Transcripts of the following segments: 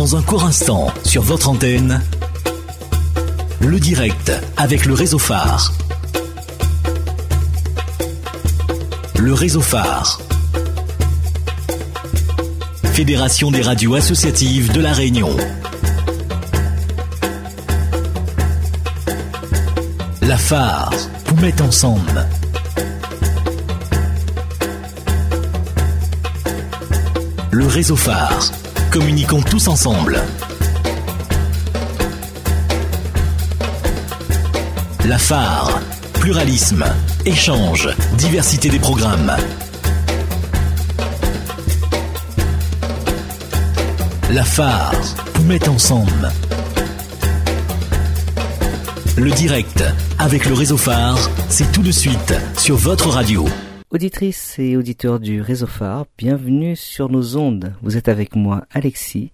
Dans un court instant, sur votre antenne, le direct avec le réseau phare. Le réseau phare. Fédération des radios associatives de la Réunion. La phare vous met ensemble. Le réseau phare. Communiquons tous ensemble. La phare. Pluralisme, échange, diversité des programmes. La phare met ensemble. Le direct avec le réseau phare, c'est tout de suite sur votre radio. Auditrices et auditeurs du réseau phare, bienvenue sur nos ondes. Vous êtes avec moi, Alexis,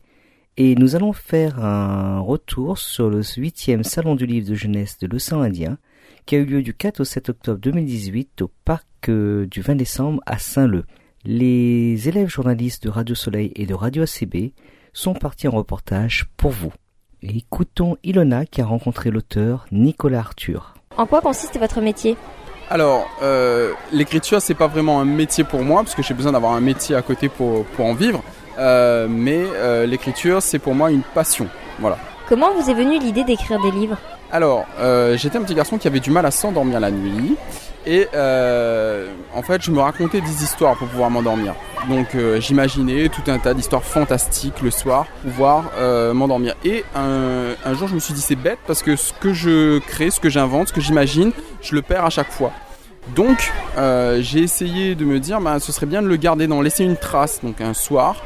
et nous allons faire un retour sur le huitième salon du livre de jeunesse de l'océan Indien, qui a eu lieu du 4 au 7 octobre 2018 au parc euh, du 20 décembre à Saint-Leu. Les élèves journalistes de Radio Soleil et de Radio ACB sont partis en reportage pour vous. Écoutons Ilona qui a rencontré l'auteur Nicolas Arthur. En quoi consiste votre métier? Alors, euh, l'écriture, c'est pas vraiment un métier pour moi, parce que j'ai besoin d'avoir un métier à côté pour, pour en vivre. Euh, mais euh, l'écriture, c'est pour moi une passion. Voilà. Comment vous est venue l'idée d'écrire des livres? Alors, euh, j'étais un petit garçon qui avait du mal à s'endormir la nuit. Et euh, en fait, je me racontais des histoires pour pouvoir m'endormir. Donc, euh, j'imaginais tout un tas d'histoires fantastiques le soir pour pouvoir euh, m'endormir. Et un, jour, je me suis dit, c'est bête parce que ce que je crée, ce que j'invente, ce que j'imagine, je le perds à chaque fois. Donc, j'ai essayé de me dire, bah, ce serait bien de le garder, d'en laisser une trace. Donc, un soir,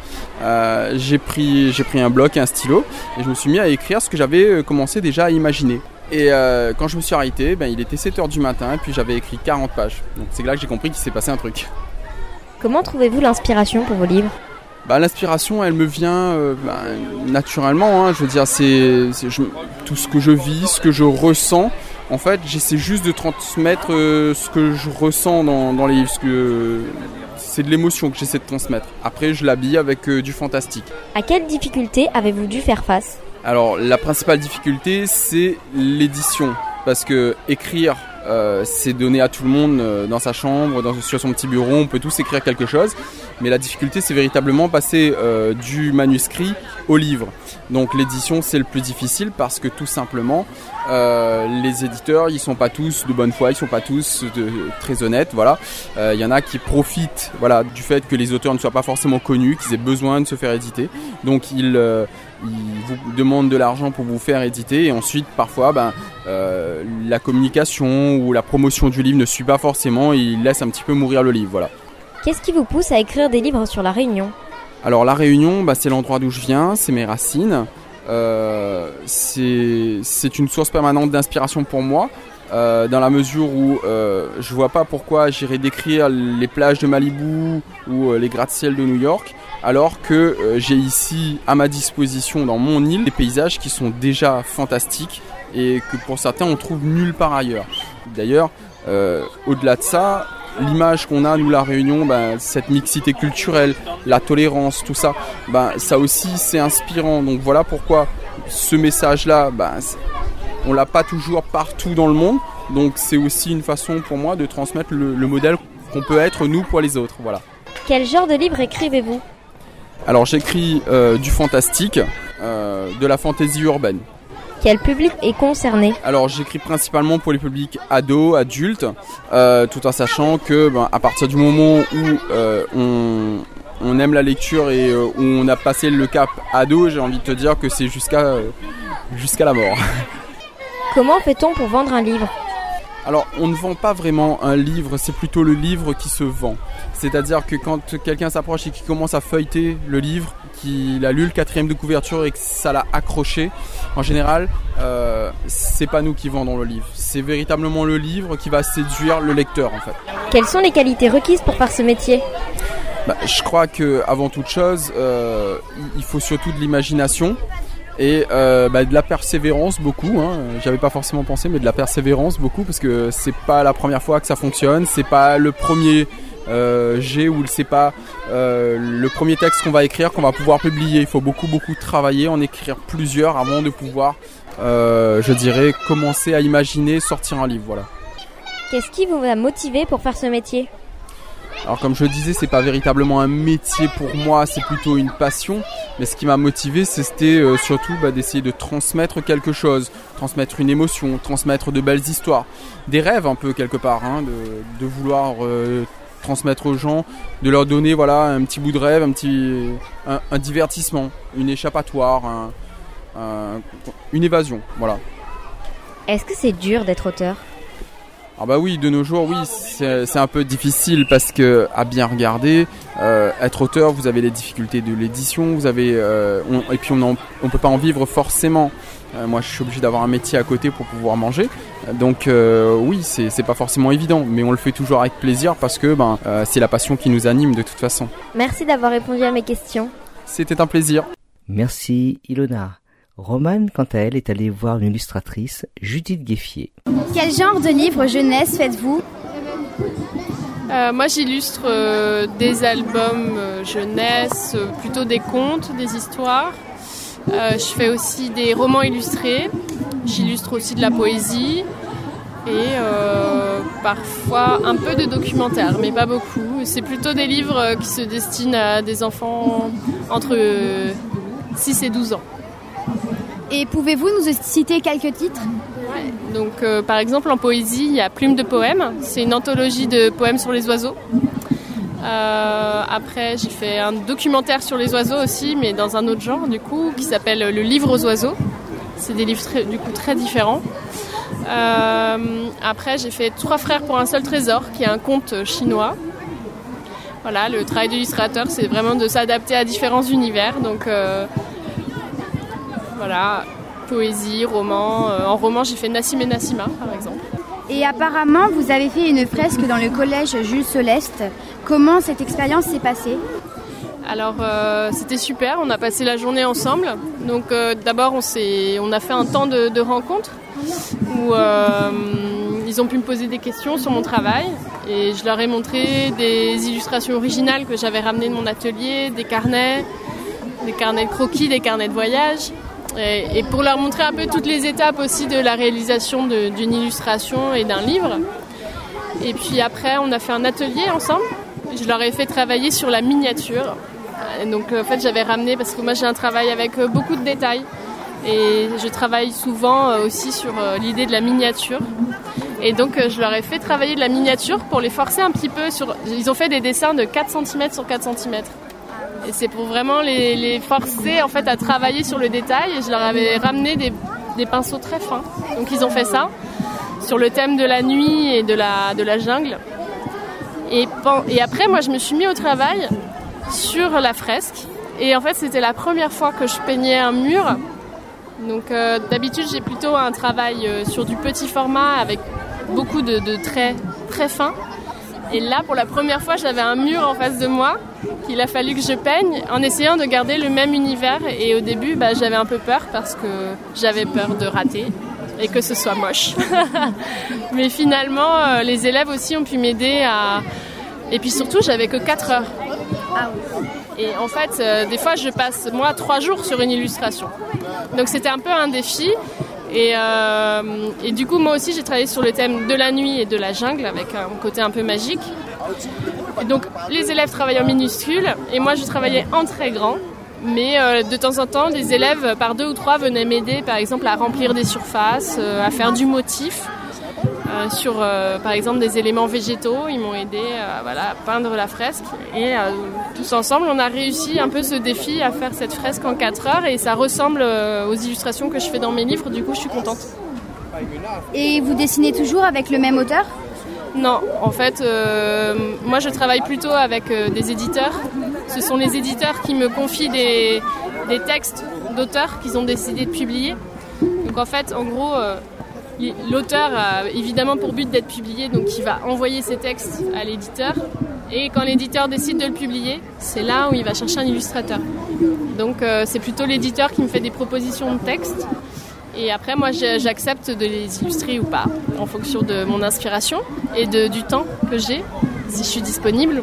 j'ai pris, pris un bloc et un stylo et je me suis mis à écrire ce que j'avais commencé déjà à imaginer. Et euh, quand je me suis arrêté, ben, il était 7h du matin et puis j'avais écrit 40 pages. Donc, c'est là que j'ai compris qu'il s'est passé un truc. Comment trouvez-vous l'inspiration pour vos livres? Bah, l'inspiration, elle me vient euh, bah, naturellement. hein. Je veux dire, c'est c'est- je- tout ce que je vis, ce que je ressens. En fait, j'essaie juste de transmettre euh, ce que je ressens dans, dans les livres. ce que- C'est de l'émotion que j'essaie de transmettre. Après, je l'habille avec du fantastique. À quelles difficultés avez-vous dû faire face? Alors, la principale difficulté, c'est l'édition. Parce que écrire, euh, c'est donné à tout le monde euh, dans sa chambre, sur son petit bureau, on peut tous écrire quelque chose. Mais la difficulté, c'est véritablement passer euh, du manuscrit au livre. Donc l'édition, c'est le plus difficile parce que tout simplement, euh, les éditeurs, ils sont pas tous de bonne foi, ils sont pas tous très honnêtes. Voilà, il y en a qui profitent, voilà, du fait que les auteurs ne soient pas forcément connus, qu'ils aient besoin de se faire éditer. Donc ils ils vous demandent de l'argent pour vous faire éditer et ensuite parfois ben, euh, la communication ou la promotion du livre ne suit pas forcément et ils laissent un petit peu mourir le livre voilà. Qu'est-ce qui vous pousse à écrire des livres sur la Réunion? Alors la Réunion bah, c'est l'endroit d'où je viens, c'est mes racines, Euh, c'est c'est une source permanente d'inspiration pour moi. Euh, dans la mesure où euh, je vois pas pourquoi j'irais décrire les plages de Malibu ou euh, les gratte-ciel de New York alors que euh, j'ai ici à ma disposition dans mon île des paysages qui sont déjà fantastiques et que pour certains on trouve nulle part ailleurs. D'ailleurs, au-delà de ça, l'image qu'on a nous la Réunion, ben, cette mixité culturelle, la tolérance, tout ça, ben, ça aussi c'est inspirant. Donc voilà pourquoi ce message-là, ben, on l'a pas toujours partout dans le monde. Donc c'est aussi une façon pour moi de transmettre le, le modèle qu'on peut être nous pour les autres. Voilà. Quel genre de livre écrivez-vous? Alors j'écris euh, du fantastique, euh, de la fantaisie urbaine. Quel public est concerné? Alors j'écris principalement pour les publics ados, adultes, euh, tout en sachant que ben, à partir du moment où on, on aime la lecture et où on a passé le cap ado, j'ai envie de te dire que c'est jusqu'à jusqu'à la mort. Comment fait-on pour vendre un livre? Alors, on ne vend pas vraiment un livre, c'est plutôt le livre qui se vend. C'est-à-dire que quand quelqu'un s'approche et qui commence à feuilleter le livre, qu'il a lu le quatrième de couverture et que ça l'a accroché, en général, euh, c'est pas nous qui vendons le livre. C'est véritablement le livre qui va séduire le lecteur, en fait. Quelles sont les qualités requises pour faire ce métier? Bah, je crois que avant toute chose, euh, il faut surtout de l'imagination et euh, bah, de la persévérance beaucoup. Hein. J'avais pas forcément pensé, mais de la persévérance beaucoup parce que c'est pas la première fois que ça fonctionne, c'est pas le premier j'ai ou c'est pas le premier texte qu'on va écrire qu'on va pouvoir publier. Il faut beaucoup beaucoup travailler, en écrire plusieurs avant de pouvoir, je dirais, commencer à imaginer sortir un livre. Voilà. Qu'est-ce qui vous a motivé pour faire ce métier? Alors comme je le disais, c'est pas véritablement un métier pour moi, c'est plutôt une passion. Mais ce qui m'a motivé, c'était euh, surtout bah, d'essayer de transmettre quelque chose, transmettre une émotion, transmettre de belles histoires, des rêves un peu quelque part, hein, de, vouloir euh, transmettre aux gens, de leur donner voilà un petit bout de rêve, un petit un, divertissement, une échappatoire, une évasion, voilà. Est-ce que c'est dur d'être auteur? Ah bah oui, de nos jours, oui, c'est un peu difficile parce que à bien regarder, euh, être auteur, vous avez les difficultés de l'édition, vous avez euh, et puis on on peut pas en vivre forcément. Euh, moi, je suis obligé d'avoir un métier à côté pour pouvoir manger, donc oui, c'est pas forcément évident, mais on le fait toujours avec plaisir parce que ben c'est la passion qui nous anime de toute façon. Merci d'avoir répondu à mes questions. C'était un plaisir. Merci Ilona. Romane, quant à elle, est allée voir une illustratrice, Judith Gueffier. Quel genre de livre jeunesse faites-vous euh, moi, j'illustre euh, des albums euh, jeunesse, plutôt des contes, des histoires. je fais aussi des romans illustrés. J'illustre aussi de la poésie et parfois un peu de documentaire, mais pas beaucoup. C'est plutôt des livres qui se destinent à des enfants entre 6 et 12 ans. Et pouvez-vous nous citer quelques titres Donc, euh, par exemple, en poésie, il y a Plume de poèmes. C'est une anthologie de poèmes sur les oiseaux. Euh, après, j'ai fait un documentaire sur les oiseaux aussi, mais dans un autre genre, du coup, qui s'appelle Le livre aux oiseaux. C'est des livres du coup très différents. Euh, après, j'ai fait Trois frères pour un seul trésor, qui est un conte chinois. Voilà, le travail d'illustrateur, c'est vraiment de s'adapter à différents univers. Donc, voilà, poésie, roman. Euh, en roman, j'ai fait Nassim et Nassima, par exemple. Et apparemment, vous avez fait une fresque dans le collège Jules Celeste. Comment cette expérience s'est passée? Alors euh, c'était super, on a passé la journée ensemble. Donc euh, d'abord on, on a fait un temps de, de rencontre où ils ont pu me poser des questions sur mon travail et je leur ai montré des illustrations originales que j'avais ramenées de mon atelier, des carnets, des carnets de croquis, des carnets de voyage. Et, pour leur montrer un peu toutes les étapes aussi de la réalisation d'une illustration et d'un livre. Et puis après, on a fait un atelier ensemble. Je leur ai fait travailler sur la miniature. Donc en fait, j'avais ramené, parce que moi j'ai un travail avec euh, beaucoup de détails. Et je travaille souvent euh, aussi sur euh, l'idée de la miniature. Et donc je leur ai fait travailler de la miniature pour les forcer un petit peu sur... Ils ont fait des dessins de 4 cm sur 4 cm. Et c'est pour vraiment les, forcer en fait à travailler sur le détail. Et je leur avais ramené des, pinceaux très fins. Donc ils ont fait ça sur le thème de la nuit et de la, jungle. Et, après, moi, je me suis mis au travail sur la fresque. Et en fait, c'était la première fois que je peignais un mur. Donc euh, d'habitude, j'ai plutôt un travail euh, sur du petit format avec beaucoup de traits très fins. Et là, pour la première fois, j'avais un mur en face de moi qu'il a fallu que je peigne en essayant de garder le même univers. Et au début, bah, j'avais un peu peur parce que j'avais peur de rater et que ce soit moche. Mais finalement, euh, les élèves aussi ont pu m'aider à... Et puis surtout, j'avais que 4 heures. Et en fait, euh, des fois, je passe, moi, 3 jours sur une illustration. Donc c'était un peu un défi. Euh, et, du coup, moi aussi, j'ai travaillé sur le thème de la nuit et de la jungle avec un côté un peu magique. donc, les élèves travaillaient en minuscule et moi, je travaillais en très grand. Mais euh, de temps en temps, des élèves par deux ou trois venaient m'aider, par exemple, à remplir des surfaces, euh, à faire du motif. Euh, sur euh, par exemple des éléments végétaux. Ils m'ont aidé euh, voilà, à peindre la fresque. Et tous ensemble, on a réussi un peu ce défi à faire cette fresque en 4 heures et ça ressemble aux illustrations que je fais dans mes livres. Du coup, je suis contente. Et vous dessinez toujours avec le même auteur? Non, en fait, moi je travaille plutôt avec des éditeurs. Ce sont les éditeurs qui me confient des, des textes d'auteurs qu'ils ont décidé de publier. Donc en fait, en gros, L'auteur a évidemment pour but d'être publié, donc il va envoyer ses textes à l'éditeur. Et quand l'éditeur décide de le publier, c'est là où il va chercher un illustrateur. Donc euh, c'est plutôt l'éditeur qui me fait des propositions de textes. Et après, moi, j'accepte de les illustrer ou pas, en fonction de mon inspiration et du temps que j'ai. si je suis disponible.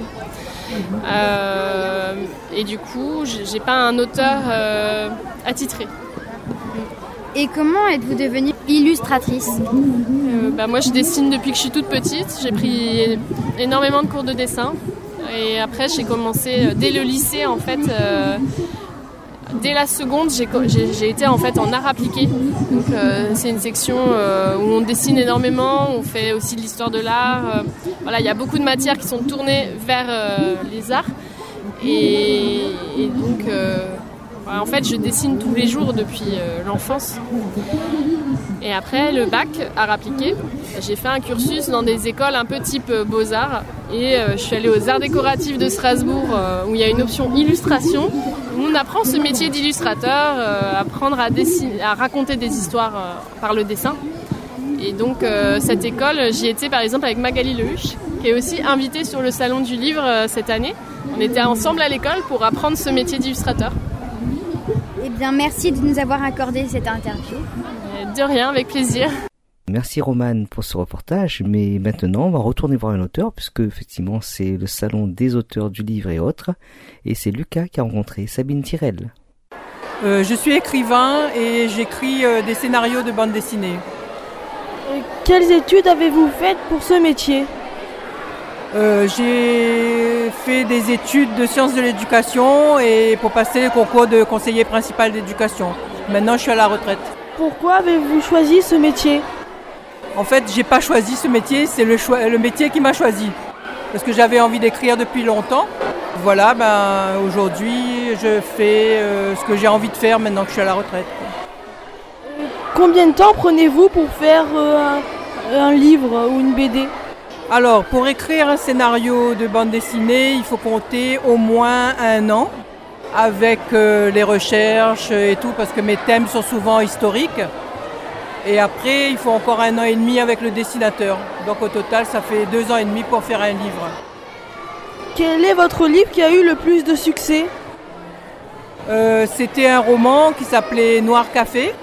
Euh, et du coup, j'ai pas un auteur euh, attitré. Et comment êtes-vous devenue illustratrice? Euh, bah, Moi, je dessine depuis que je suis toute petite. J'ai pris énormément de cours de dessin. Et après, j'ai commencé dès le lycée, en fait. dès la seconde, j'ai été en fait en art appliqué. C'est une section où on dessine énormément. On fait aussi de l'histoire de l'art. voilà, il y a beaucoup de matières qui sont tournées vers les arts. Et, donc, euh, en fait, je dessine tous les jours depuis euh, l'enfance. Et après le bac, art appliqué, j'ai fait un cursus dans des écoles un peu type euh, beaux-arts. Et je suis allée aux arts décoratifs de Strasbourg où il y a une option illustration. Où on apprend ce métier d'illustrateur, apprendre à, dessiner, à raconter des histoires par le dessin. Et donc cette école, j'y étais par exemple avec Magali Lehuche, qui est aussi invitée sur le salon du livre cette année. On était ensemble à l'école pour apprendre ce métier d'illustrateur. Bien, merci de nous avoir accordé cette interview. De rien, avec plaisir. Merci Romane pour ce reportage, mais maintenant on va retourner voir un auteur puisque effectivement c'est le salon des auteurs du livre et autres, et c'est Lucas qui a rencontré Sabine Tirel. Euh, je suis écrivain et j'écris euh, des scénarios de bande dessinée. quelles études avez-vous faites pour ce métier? Euh, j'ai fait des études de sciences de l'éducation et pour passer le concours de conseiller principal d'éducation. Maintenant, je suis à la retraite. Pourquoi avez-vous choisi ce métier? En fait, j'ai pas choisi ce métier, c'est le, le métier qui m'a choisi. Parce que j'avais envie d'écrire depuis longtemps. Voilà, ben, aujourd'hui, je fais euh, ce que j'ai envie de faire maintenant que je suis à la retraite. Combien de temps prenez-vous pour faire euh, un livre ou une BD alors, pour écrire un scénario de bande dessinée, il faut compter au moins un an avec euh, les recherches et tout, parce que mes thèmes sont souvent historiques. Et après, il faut encore un an et demi avec le dessinateur. Donc au total, ça fait deux ans et demi pour faire un livre. Quel est votre livre qui a eu le plus de succès? Euh, C'était un roman qui s'appelait Noir Café.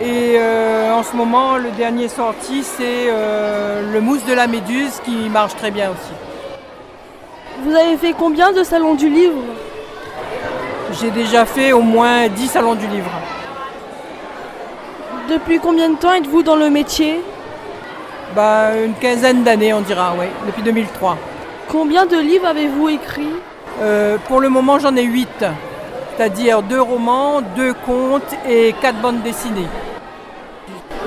Et euh, en ce moment, le dernier sorti, c'est euh, le mousse de la méduse qui marche très bien aussi. Vous avez fait combien de salons du livre? J'ai déjà fait au moins 10 salons du livre. Depuis combien de temps êtes-vous dans le métier? Bah, Une quinzaine d'années, on dira, oui, depuis 2003. Combien de livres avez-vous écrit euh, Pour le moment, j'en ai 8 c'est-à-dire deux romans, deux contes et quatre bandes dessinées.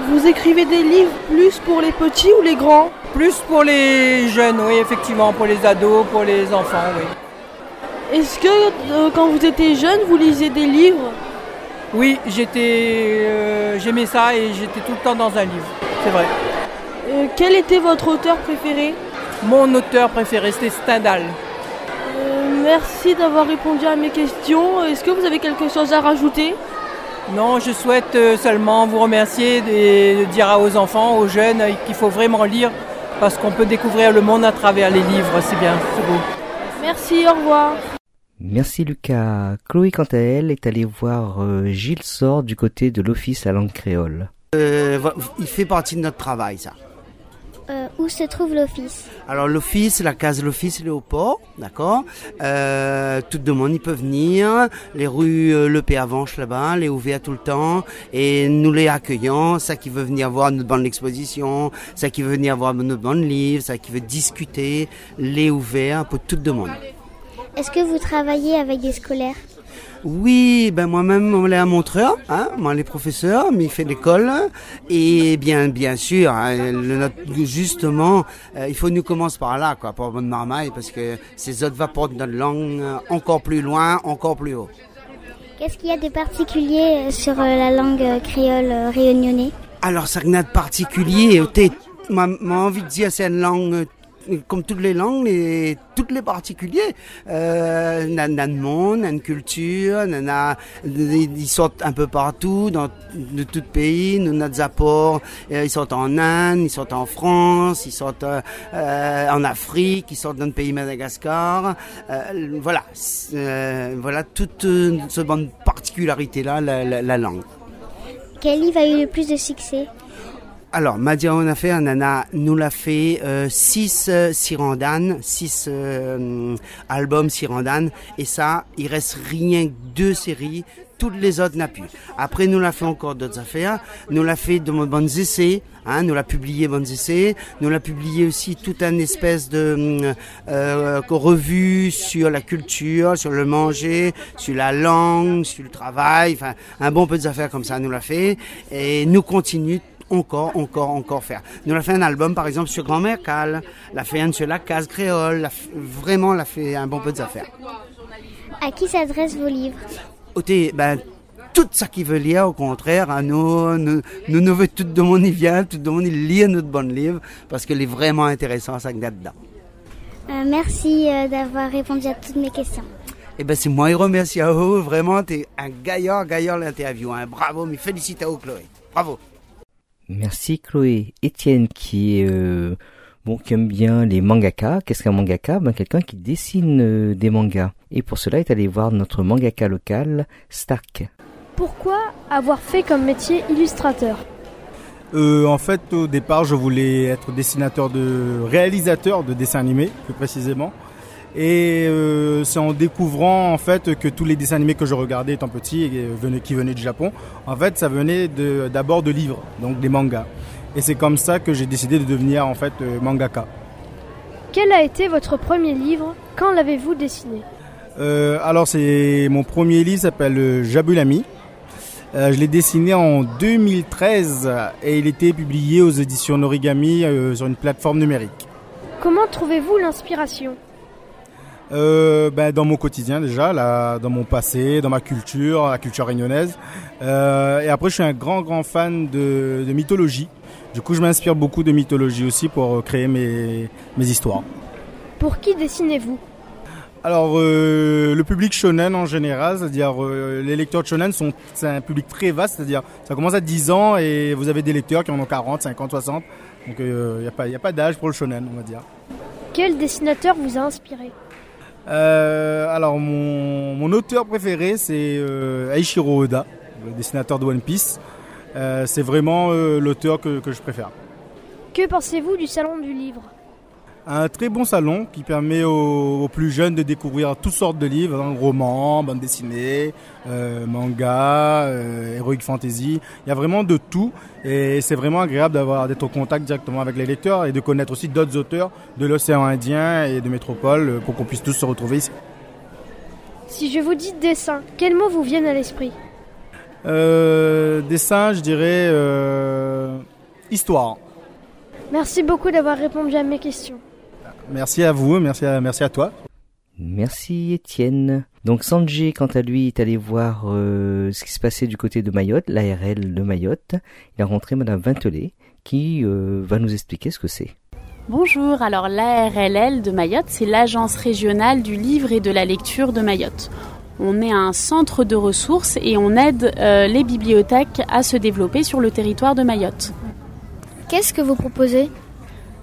Vous écrivez des livres plus pour les petits ou les grands? Plus pour les jeunes, oui, effectivement, pour les ados, pour les enfants, oui. Est-ce que euh, quand vous étiez jeune, vous lisez des livres? Oui, j'étais, euh, j'aimais ça et j'étais tout le temps dans un livre, c'est vrai. Euh, quel était votre auteur préféré? Mon auteur préféré, c'était Stendhal. Merci d'avoir répondu à mes questions. Est-ce que vous avez quelque chose à rajouter? Non, je souhaite euh, seulement vous remercier et dire aux enfants, aux jeunes qu'il faut vraiment lire parce qu'on peut découvrir le monde à travers les livres. C'est bien, c'est beau. Merci, au revoir. Merci Lucas. Chloé, quant à elle, est allée voir euh, Gilles Sort du côté de l'Office à langue créole. Euh, il fait partie de notre travail, ça. Euh, où se trouve l'office Alors l'office, la case l'office, elle est au port, d'accord euh, Tout le monde y peut venir. Les rues euh, Le Péavanche là-bas, elle est ouverte tout le temps. Et nous les accueillons, ça qui veut venir voir notre bande d'exposition, ça qui veut venir voir notre bande de livres, ça qui veut discuter, les ouvert pour tout le monde. Est-ce que vous travaillez avec des scolaires oui, ben moi-même, on est un montreur, hein, moi les professeurs, mais il fait l'école. Et bien, bien sûr, hein, le, justement, euh, il faut nous commencer par là, quoi, pour bonne marmaille, parce que ces autres va porter notre langue euh, encore plus loin, encore plus haut. Qu'est-ce qu'il y a de particulier euh, sur la langue créole réunionnais? Alors, ça n'a de particulier, moi, envie de dire, c'est une langue comme toutes les langues, et toutes les particuliers. Euh, a monde, une culture, ils sortent un peu partout, dans de tout pays, nous notre apports, euh, ils sortent en Inde, ils sortent en France, ils sortent euh, en Afrique, ils sortent dans le pays Madagascar. Euh, voilà, voilà toute cette bonne particularité là, la langue. Quel livre a eu le plus de succès? Alors, Madia on a fait, nous l'a fait euh, six euh, Sirandan, six euh, albums Sirandan, et ça, il reste rien que deux séries, toutes les autres n'a plus. Après, nous l'a fait encore d'autres affaires, nous l'a fait de bons essais, hein, nous l'a publié bons essais, nous l'a publié aussi toute une espèce de euh, revue sur la culture, sur le manger, sur la langue, sur le travail, enfin, un bon peu d'affaires comme ça, nous l'a fait, et nous continue encore, encore, encore faire. Nous l'a fait un album, par exemple, sur Grand-mère Cal, l'a fait un sur la case créole, l'a f- vraiment l'a fait un bon peu d'affaires. À qui s'adressent vos livres Ôtez, ben, tout ça qui veut lire, au contraire, à nous, nous, nous, nous veut tout le monde y vient, tout le monde y lit notre bon livre, parce qu'il est vraiment intéressant, ça a dedans. Euh, Merci euh, d'avoir répondu à toutes mes questions. Eh ben, c'est moi qui remercie à vous, vraiment, t'es un gaillard, gaillard l'interview, hein. Bravo, mais félicite à vous, Chloé. Bravo. Merci Chloé. Étienne qui est euh, bon qui aime bien les mangaka. Qu'est-ce qu'un mangaka? Ben quelqu'un qui dessine euh, des mangas. Et pour cela est allé voir notre mangaka local Stark. Pourquoi avoir fait comme métier illustrateur? Euh, en fait, au départ, je voulais être dessinateur de réalisateur de dessins animés, plus précisément. Et euh, c'est en découvrant en fait que tous les dessins animés que je regardais étant petit et euh, venaient- qui venaient du Japon, en fait, ça venait d'abord de, livres, donc des mangas. Et c'est comme ça que j'ai décidé de devenir en fait euh, mangaka. Quel a été votre premier livre? Quand l'avez-vous dessiné? Euh, alors c'est mon premier livre s'appelle Jabulami. Euh, je l'ai dessiné en 2013 et il était publié aux éditions Norigami euh, sur une plateforme numérique. Comment trouvez-vous l'inspiration? Euh, ben, dans mon quotidien déjà, là, dans mon passé, dans ma culture, la culture réunionnaise. Euh, et après, je suis un grand, grand fan de, de mythologie. Du coup, je m'inspire beaucoup de mythologie aussi pour euh, créer mes, mes histoires. Pour qui dessinez-vous? Alors, euh, le public shonen en général, c'est-à-dire euh, les lecteurs de shonen sont c'est un public très vaste, c'est-à-dire ça commence à 10 ans et vous avez des lecteurs qui en ont 40, 50, 60. Donc, il n'y a pas, y a pas d'âge pour le shonen, on va dire. Quel dessinateur vous a inspiré? Euh, alors mon, auteur préféré c'est euh, Eiichiro Oda, le dessinateur de One Piece. Euh, c'est vraiment euh, l'auteur que je préfère. Que pensez-vous du salon du livre? Un très bon salon qui permet aux, aux plus jeunes de découvrir toutes sortes de livres, hein, romans, bandes dessinées, euh, mangas, euh, heroic fantasy. Il y a vraiment de tout et c'est vraiment agréable d'avoir d'être au contact directement avec les lecteurs et de connaître aussi d'autres auteurs de l'océan Indien et de métropole pour qu'on puisse tous se retrouver ici. Si je vous dis dessin, quels mots vous viennent à l'esprit? Euh, dessin, je dirais euh, histoire. Merci beaucoup d'avoir répondu à mes questions. Merci à vous, merci à, merci à toi. Merci Étienne. Donc Sanjay, quant à lui, est allé voir euh, ce qui se passait du côté de Mayotte, l'ARL de Mayotte. Il a rencontré Madame Vintelet qui euh, va nous expliquer ce que c'est. Bonjour, alors l'ARLL de Mayotte, c'est l'agence régionale du livre et de la lecture de Mayotte. On est un centre de ressources et on aide euh, les bibliothèques à se développer sur le territoire de Mayotte. Qu'est-ce que vous proposez?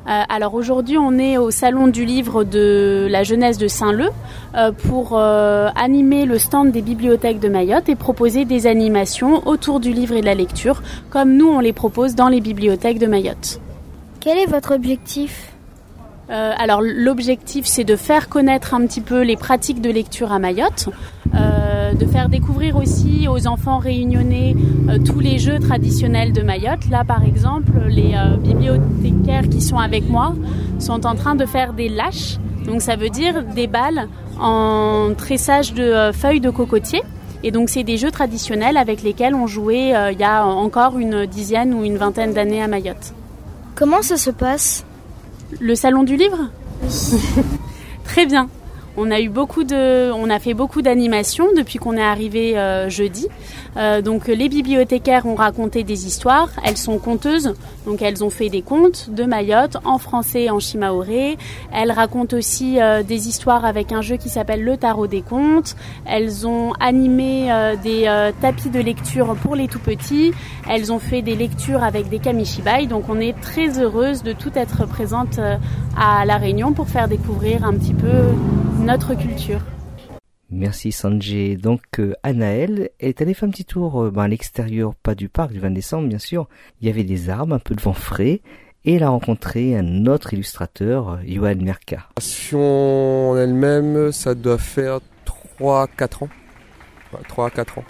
Euh, alors aujourd'hui, on est au salon du livre de la jeunesse de Saint-Leu euh, pour euh, animer le stand des bibliothèques de Mayotte et proposer des animations autour du livre et de la lecture, comme nous on les propose dans les bibliothèques de Mayotte. Quel est votre objectif? Alors l'objectif c'est de faire connaître un petit peu les pratiques de lecture à Mayotte, de faire découvrir aussi aux enfants réunionnais euh, tous les jeux traditionnels de Mayotte. Là par exemple, les euh, bibliothécaires qui sont avec moi sont en train de faire des lâches, donc ça veut dire des balles en tressage de euh, feuilles de cocotier. Et donc c'est des jeux traditionnels avec lesquels on jouait euh, il y a encore une dizaine ou une vingtaine d'années à Mayotte. Comment ça se passe? Le salon du livre? Très bien. On a eu beaucoup de, on a fait beaucoup d'animations depuis qu'on est arrivé euh, jeudi. Euh, donc les bibliothécaires ont raconté des histoires. Elles sont conteuses, donc elles ont fait des contes de Mayotte en français et en chimaoré. Elles racontent aussi euh, des histoires avec un jeu qui s'appelle le tarot des contes. Elles ont animé euh, des euh, tapis de lecture pour les tout petits. Elles ont fait des lectures avec des kamishibai. Donc on est très heureuse de tout être présente euh, à la Réunion pour faire découvrir un petit peu notre culture. Merci Sanjay. Donc euh, Anaël est allée faire un petit tour euh, ben, à l'extérieur, pas du parc du 20 décembre bien sûr. Il y avait des arbres, un peu de vent frais et elle a rencontré un autre illustrateur, Johan Merka. En elle-même, ça doit faire 3-4 ans. 3 à 4 ans.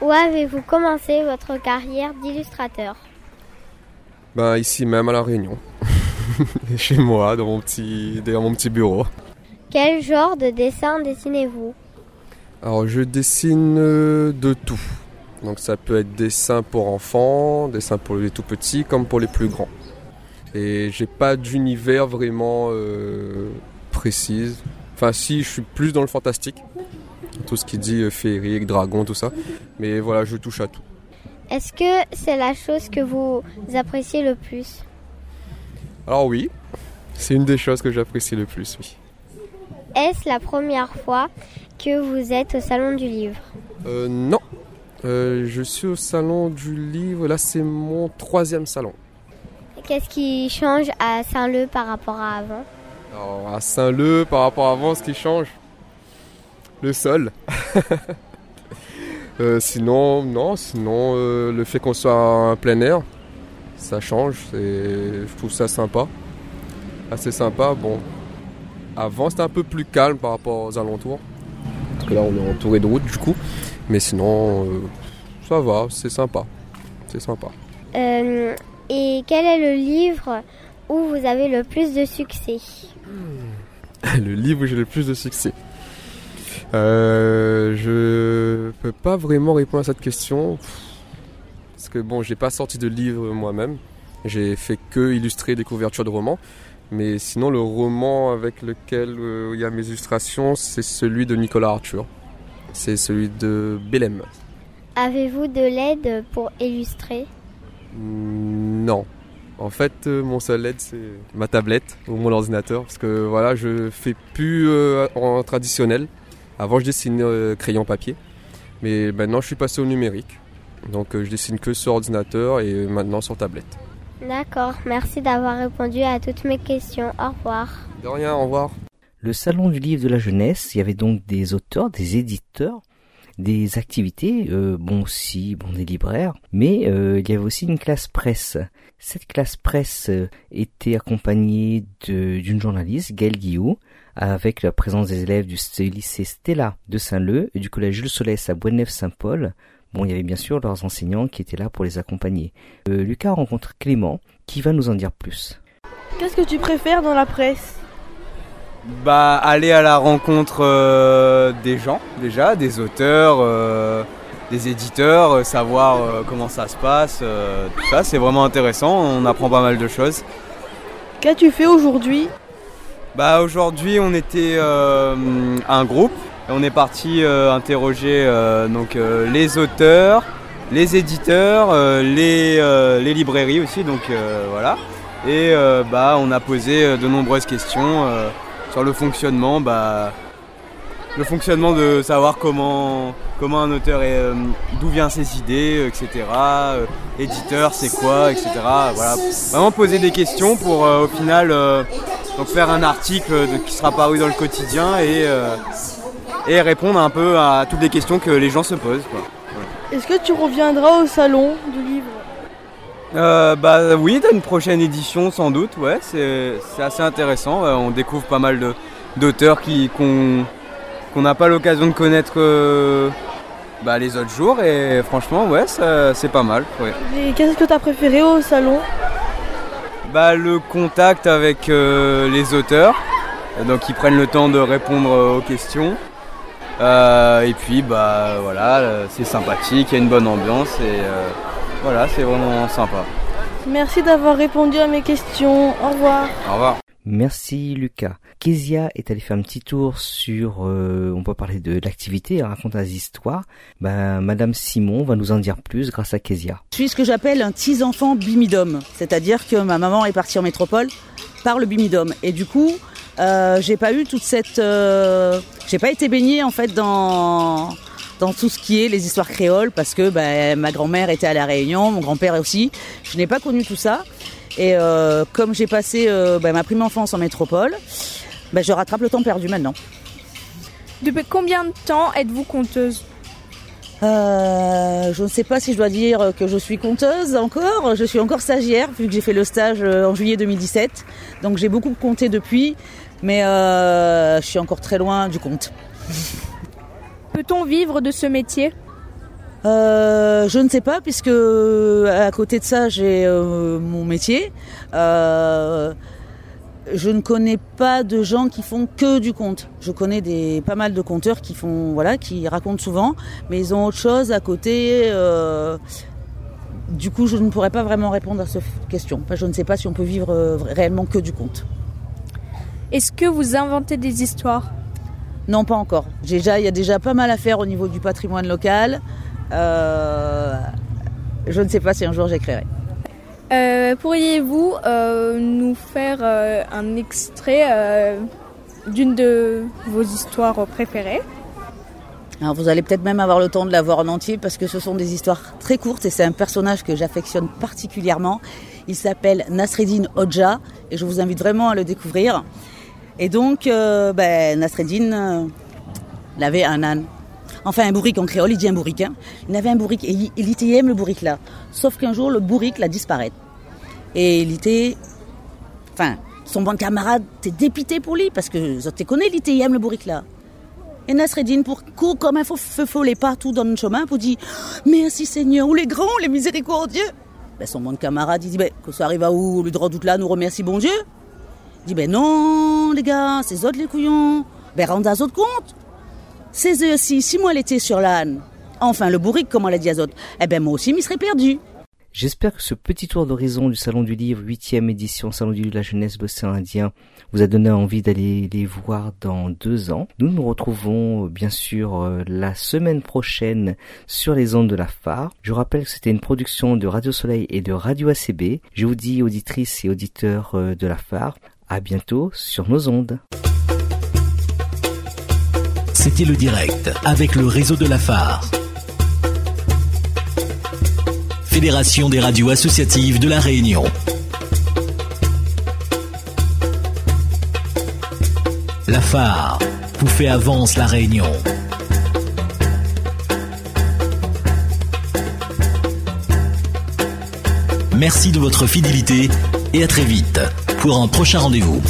Où avez-vous commencé votre carrière d'illustrateur? Ben ici même à La Réunion. Chez moi, dans mon petit, dans mon petit bureau. Quel genre de dessin dessinez-vous? Alors je dessine euh, de tout. Donc ça peut être dessin pour enfants, dessin pour les tout petits comme pour les plus grands. Et j'ai pas d'univers vraiment euh, précis. Enfin si, je suis plus dans le fantastique. Tout ce qui dit euh, féerique, dragon, tout ça. Mais voilà, je touche à tout. Est-ce que c'est la chose que vous appréciez le plus? Alors oui, c'est une des choses que j'apprécie le plus, oui. Est-ce la première fois que vous êtes au Salon du Livre euh, Non. Euh, je suis au Salon du Livre, là c'est mon troisième salon. Qu'est-ce qui change à Saint-Leu par rapport à avant Alors à Saint-Leu, par rapport à avant, ce qui change Le sol. Euh, sinon, non, sinon le fait qu'on soit en plein air, ça change, je trouve ça sympa. Assez sympa, bon, avant, c'était un peu plus calme par rapport aux alentours. Parce que là, on est entouré de routes, du coup. Mais sinon, euh, ça va, c'est sympa. C'est sympa. Euh, et quel est le livre où vous avez le plus de succès Le livre où j'ai le plus de succès euh, Je peux pas vraiment répondre à cette question. Parce que bon, j'ai pas sorti de livre moi-même. J'ai fait que illustrer des couvertures de romans. Mais sinon, le roman avec lequel euh, il y a mes illustrations, c'est celui de Nicolas Arthur. C'est celui de Belém. Avez-vous de l'aide pour illustrer? Mm, Non. En fait, euh, mon seul aide, c'est ma tablette ou mon ordinateur. Parce que voilà, je fais plus euh, en traditionnel. Avant, je dessinais crayon papier. Mais maintenant, je suis passé au numérique. Donc, je dessine que sur ordinateur et maintenant sur tablette. D'accord, merci d'avoir répondu à toutes mes questions. Au revoir. De rien, au revoir. Le salon du livre de la jeunesse, il y avait donc des auteurs, des éditeurs, des activités, euh, bon aussi, bon des libraires, mais euh, il y avait aussi une classe presse. Cette classe presse euh, était accompagnée d'une journaliste, Gaëlle Guillou, avec la présence des élèves du lycée Stella de Saint-Leu et du collège Jules Solès à Boisneuf-Saint-Paul, Bon, il y avait bien sûr leurs enseignants qui étaient là pour les accompagner. Euh, Lucas rencontre Clément qui va nous en dire plus. Qu'est-ce que tu préfères dans la presse? Bah aller à la rencontre euh, des gens déjà, des auteurs, euh, des éditeurs, savoir comment ça se passe, tout ça c'est vraiment intéressant, on apprend pas mal de choses. Qu'as-tu fait aujourd'hui? Bah aujourd'hui on était un groupe on est parti euh, interroger euh, donc, euh, les auteurs, les éditeurs, les, librairies aussi. Donc voilà. Et bah, on a posé de nombreuses questions sur le fonctionnement. Bah, le fonctionnement de savoir comment, comment un auteur est, d'où vient ses idées, etc. éditeur, c'est quoi, etc. Voilà. Vraiment poser des questions pour au final faire un article qui sera paru dans le quotidien et et répondre un peu à toutes les questions que les gens se posent. Est-ce que tu reviendras au salon du livre? Euh, bah oui, dans une prochaine édition sans doute, ouais, c'est assez intéressant. Euh, on découvre pas mal d'auteurs qu'on n'a pas l'occasion de connaître euh, bah, les autres jours et franchement, ouais, c'est pas mal. Et qu'est-ce que tu as préféré au salon? Bah, Le contact avec les auteurs, donc ils prennent le temps de répondre aux questions. Euh, et puis bah voilà, c'est sympathique, il y a une bonne ambiance et euh, voilà, c'est vraiment sympa. Merci d'avoir répondu à mes questions. Au revoir. Au revoir. Merci Lucas. Kezia est allée faire un petit tour sur, euh, on peut parler de l'activité, raconter des histoires. Ben, Madame Simon va nous en dire plus grâce à Kezia. Je suis ce que j'appelle un petit enfant bimidome, c'est-à-dire que ma maman est partie en métropole par le bimidome et du coup euh, j'ai pas eu toute cette, euh, j'ai pas été baignée en fait dans dans tout ce qui est les histoires créoles parce que ben, ma grand-mère était à la Réunion, mon grand-père aussi. Je n'ai pas connu tout ça. Et euh, comme j'ai passé ben, ma prime enfance en métropole, ben, je rattrape le temps perdu maintenant. Depuis combien de temps êtes-vous conteuse? Euh, je ne sais pas si je dois dire que je suis conteuse encore. Je suis encore stagiaire vu que j'ai fait le stage euh, en juillet 2017. Donc j'ai beaucoup compté depuis, mais euh, je suis encore très loin du compte. Peut-on vivre de ce métier? Euh, je ne sais pas puisque à côté de ça j'ai mon métier. Je ne connais pas de gens qui font que du conte. Je connais des pas mal de conteurs qui font voilà, qui racontent souvent, mais ils ont autre chose à côté. euh, du coup, je ne pourrais pas vraiment répondre à cette question. Enfin, je ne sais pas si on peut vivre euh, réellement que du conte. Est-ce que vous inventez des histoires? Non, pas encore. J'ai Déjà, il y a déjà pas mal à faire au niveau du patrimoine local. Euh, je ne sais pas si un jour j'écrirai. Euh, Pourriez-vous euh, nous faire euh, un extrait d'une de vos histoires préférées? Alors vous allez peut-être même avoir le temps de la voir en entier parce que ce sont des histoires très courtes et c'est un personnage que j'affectionne particulièrement. Il s'appelle Nasreddin Hodja et je vous invite vraiment à le découvrir. Et donc, ben, Nasreddin, euh, il avait un âne. Enfin, un bourrique en créole, il dit un bourrique. hein. Il avait un bourrique et il, était- aime le bourrique là. Sauf qu'un jour, le bourrique l'a disparu. Et il était. Enfin, son bon camarade était dépité pour lui parce que je te connais, il le bourrique là. Et Nasreddin, pour court comme un faux feu follet partout dans le chemin, pour dire Merci Seigneur, ou les grands, les miséricordieux? Ben, son bon camarade, il dit ben, Que ça arrive à où Le droit doute là nous remercie bon Dieu. Il dit Ben non, les gars, c'est autres les couillons. Ben rendez à autres compte. Ces aussi, si moi l'étais sur l'âne, enfin le bourrique, comme on l'a dit à eh ben moi aussi m'y serais perdu. J'espère que ce petit tour d'horizon du Salon du Livre, 8e édition Salon du Livre de la Jeunesse l'océan Indien, vous a donné envie d'aller les voir dans deux ans. Nous nous retrouvons euh, bien sûr euh, la semaine prochaine sur les ondes de la phare. Je rappelle que c'était une production de Radio Soleil et de Radio ACB. Je vous dis auditrices et auditeurs euh, de la phare, à bientôt sur nos ondes. C'était le direct avec le réseau de la phare. Fédération des radios associatives de la Réunion. La phare vous fait avance la Réunion. Merci de votre fidélité et à très vite pour un prochain rendez-vous.